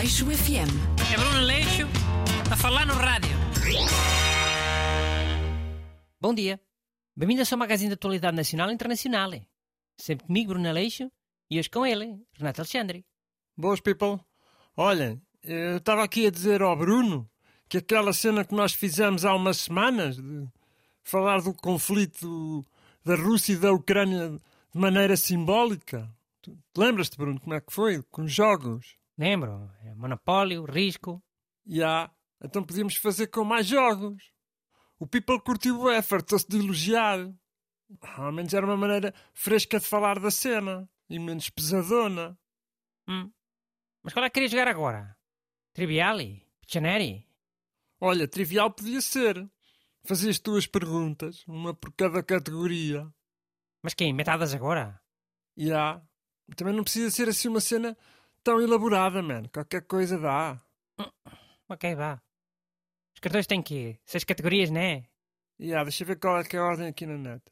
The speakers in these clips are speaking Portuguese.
Aleixo FM. É Bruno Leixo a falar no rádio. Bom dia. Bem-vindo ao seu magazine de atualidade nacional e internacional. Sempre comigo, Bruno Aleixo, e hoje com ele, Renato Alexandre. Boas, people. Olhem, eu estava aqui a dizer ao Bruno que aquela cena que nós fizemos há umas semanas, de falar do conflito da Rússia e da Ucrânia de maneira simbólica. Lembras-te, Bruno, como é que foi? Com jogos. Lembro? É Monopólio, Risco. E há, então podíamos fazer com mais jogos. O people curtiu o effort, estou-se de elogiar. Ao menos era uma maneira fresca de falar da cena e menos pesadona. Hum. Mas qual é que queria jogar agora? Triviali? Pictionary? Olha, trivial podia ser. Fazias tuas perguntas, uma por cada categoria. Mas quem? Metadas agora? E há. Também não precisa ser assim uma cena tão elaborada, man. Qualquer coisa dá. Ok, vá. Os cartões têm quê? Seis categorias, né? E há, deixa eu ver qual é que é a ordem aqui na net.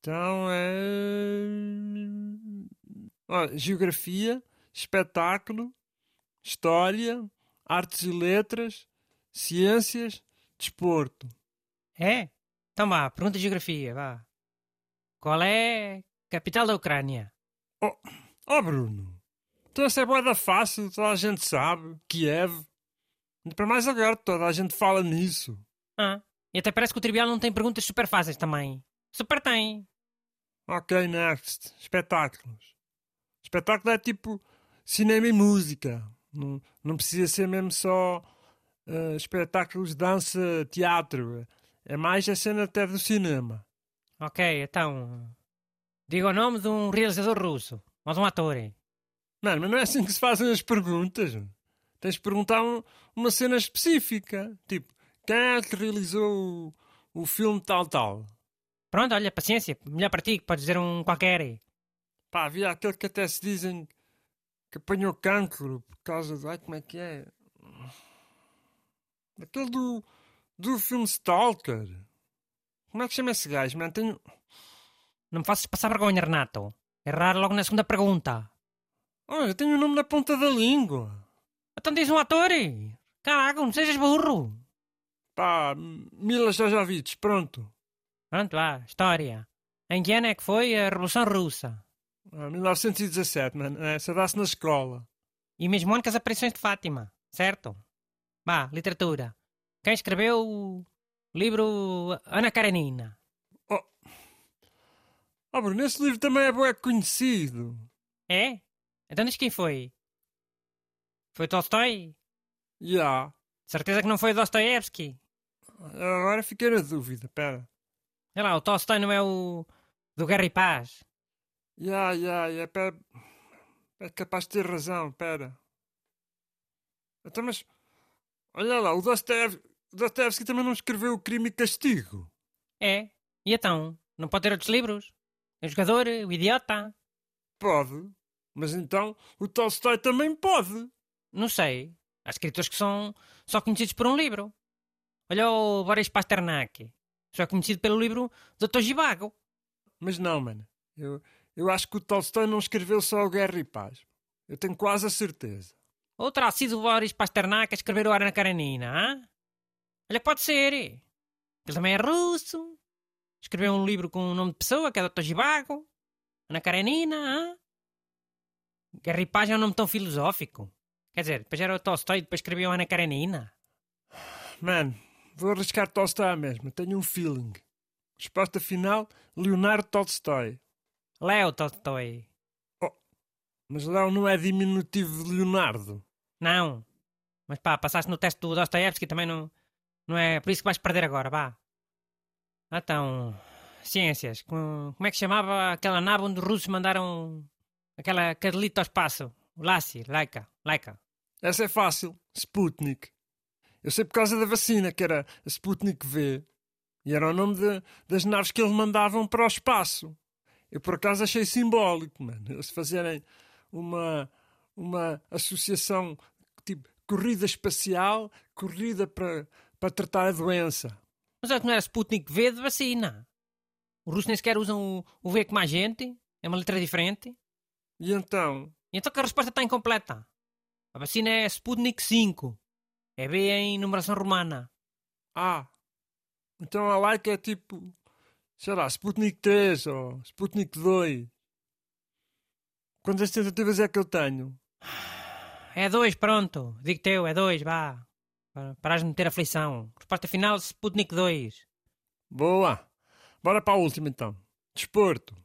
Então é. Olha, geografia, espetáculo, história, artes e letras, ciências, desporto. É? Então vá, pergunta de geografia, vá. Qual é a capital da Ucrânia? Oh, oh Bruno, então essa é boeda fácil, toda a gente sabe. Kiev. Para mais agora, toda a gente fala nisso. Ah, e até parece que o trivial não tem perguntas super fáceis também. Super tem. Ok, next. Espetáculos. Espetáculo é tipo cinema e música. Não, não precisa ser mesmo só uh, espetáculos de dança, teatro. É mais a cena até do cinema. Ok, então. Diga o nome de um realizador russo. Ou de um ator. Mano, mas não é assim que se fazem as perguntas. Tens de perguntar um- uma cena específica. Tipo, quem é que realizou o, o filme tal tal? Pronto, olha, paciência. Melhor para ti, que podes dizer um qualquer. Pá, havia aquele que até se dizem que apanhou cancro por causa de. Ai, como é que é? Aquele do, do filme Stalker. Como é que chama esse gajo, man? Tenho. Não me faças passar vergonha, Renato. Errar logo na segunda pergunta. Olha, tenho o nome na ponta da língua. Então diz um ator. Caraca, não sejas burro. Pá, Mila Jojovic, pronto. Pronto, lá, história. Em que ano é que foi a Revolução Russa? Ah, 1917, mano. Essa dá-se na escola. E mesmo ano que as aparições de Fátima, certo? Vá, literatura. Quem escreveu o livro Ana Karenina? Oh, Bruno, esse livro também é bué conhecido. É? Então diz quem foi? Foi Tolstói? Já. Certeza que não foi Dostoiévski? Agora fiquei na dúvida, pera. Sei lá, o Tolstói não é o do Guerra e Paz? Já, já, já, pera. É capaz de ter razão, pera. Então, mas. Olha lá, o Dostoev- Dostoevsky também não escreveu o Crime e Castigo. É. E então? Não pode ter outros livros? O Jogador, o Idiota? Pode. Mas então o Tolstói também pode. Não sei. Há escritores que são só conhecidos por um livro. Olha o Boris Pasternak. Só é conhecido pelo livro Dr. Givago. Mas não, mano. Eu, eu acho que o Tolstói não escreveu só o Guerra e Paz. Eu tenho quase a certeza. Ou terá sido o Boris Pasternak a escrever o Ana Karenina, hã? Olha, pode ser. Ele também é russo. Escreveu um livro com o nome de pessoa, que é Dr. Givago. Ana Karenina, hã? Paz é um nome tão filosófico. Quer dizer, depois era o Tolstói e depois escreveu Ana Karenina. Mano, vou arriscar Tolstói mesmo. Tenho um feeling. Resposta final: Leonardo Tolstói. Leo Tolstói. Mas Léo não é diminutivo de Leonardo. Não. Mas pá, passaste no teste do Dostoiévski também não, não é por isso que vais perder agora, vá. Então, ciências. Com- Como é que chamava aquela nave onde os russos mandaram aquela cadelita ao espaço? Lassi, Laika, Laika. Essa é fácil. Sputnik. Eu sei por causa da vacina, que era a Sputnik V. E era o nome de- das naves que eles mandavam para o espaço. Eu por acaso achei simbólico, mano. Eles fazerem uma, uma associação tipo corrida espacial, corrida para, para tratar a doença. Mas é que não era Sputnik V de vacina. Os russos nem sequer usam o, o V como a gente. É uma letra diferente. E então? E então que a resposta está incompleta. A vacina é Sputnik 5. É B em numeração romana. Ah, então a like é tipo, sei lá, Sputnik 3 ou Sputnik 2. Quantas tentativas é que eu tenho? É 2, pronto. Digo teu, é 2, vá. Parares de meter aflição. Resposta final, Sputnik 2. Boa! Bora para a última então. Desporto.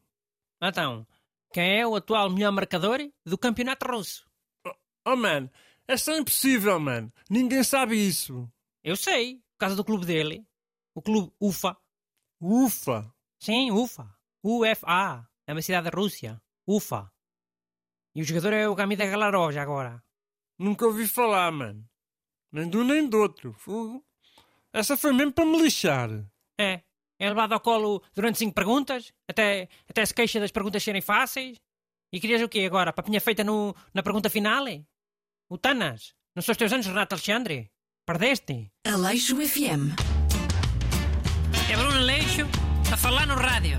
Então, quem é o atual melhor marcador do campeonato russo? Oh man, é só impossível, man. Ninguém sabe isso. Eu sei, por causa do clube dele. O clube UFA. Ufa! Sim, UFA. UFA. É uma cidade da Rússia. UFA. E o jogador é o Gamida Galarov agora. Nunca ouvi falar, man. Nem de um nem do outro. Essa foi mesmo para me lixar. É. É levado ao colo durante cinco perguntas, até, até se queixa das perguntas serem fáceis. E querias o quê agora? Papinha feita no, na pergunta final? O Tanas? Não são os teus anos, Renato Alexandre? Perdeste? Aleixo FM. É Bruno Leixo a falar no rádio.